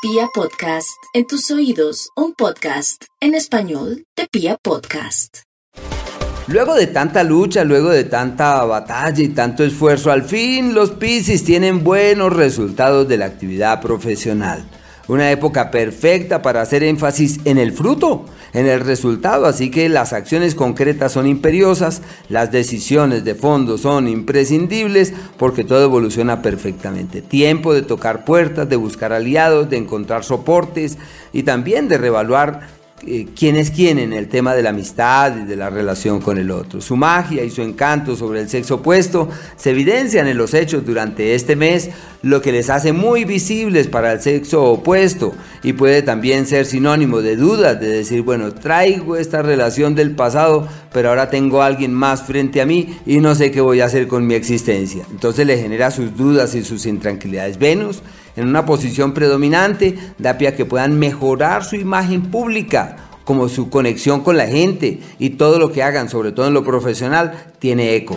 Pia Podcast, en tus oídos, un podcast en español de Pia Podcast. Luego de tanta lucha, luego de tanta batalla y tanto esfuerzo, al fin los Piscis tienen buenos resultados de la actividad profesional. Una época perfecta para hacer énfasis en el fruto, en el resultado, así que las acciones concretas son imperiosas, las decisiones de fondo son imprescindibles porque todo evoluciona perfectamente. Tiempo de tocar puertas, de buscar aliados, de encontrar soportes y también de revaluar eh, quién es quién en el tema de la amistad y de la relación con el otro. Su magia y su encanto sobre el sexo opuesto se evidencian en los hechos durante este mes, lo que les hace muy visibles para el sexo opuesto y puede también ser sinónimo de dudas, de decir, bueno, traigo esta relación del pasado, pero ahora tengo a alguien más frente a mí y no sé qué voy a hacer con mi existencia. Entonces le genera sus dudas y sus intranquilidades. Venus en una posición predominante, da pie a que puedan mejorar su imagen pública, como su conexión con la gente y todo lo que hagan, sobre todo en lo profesional, tiene eco.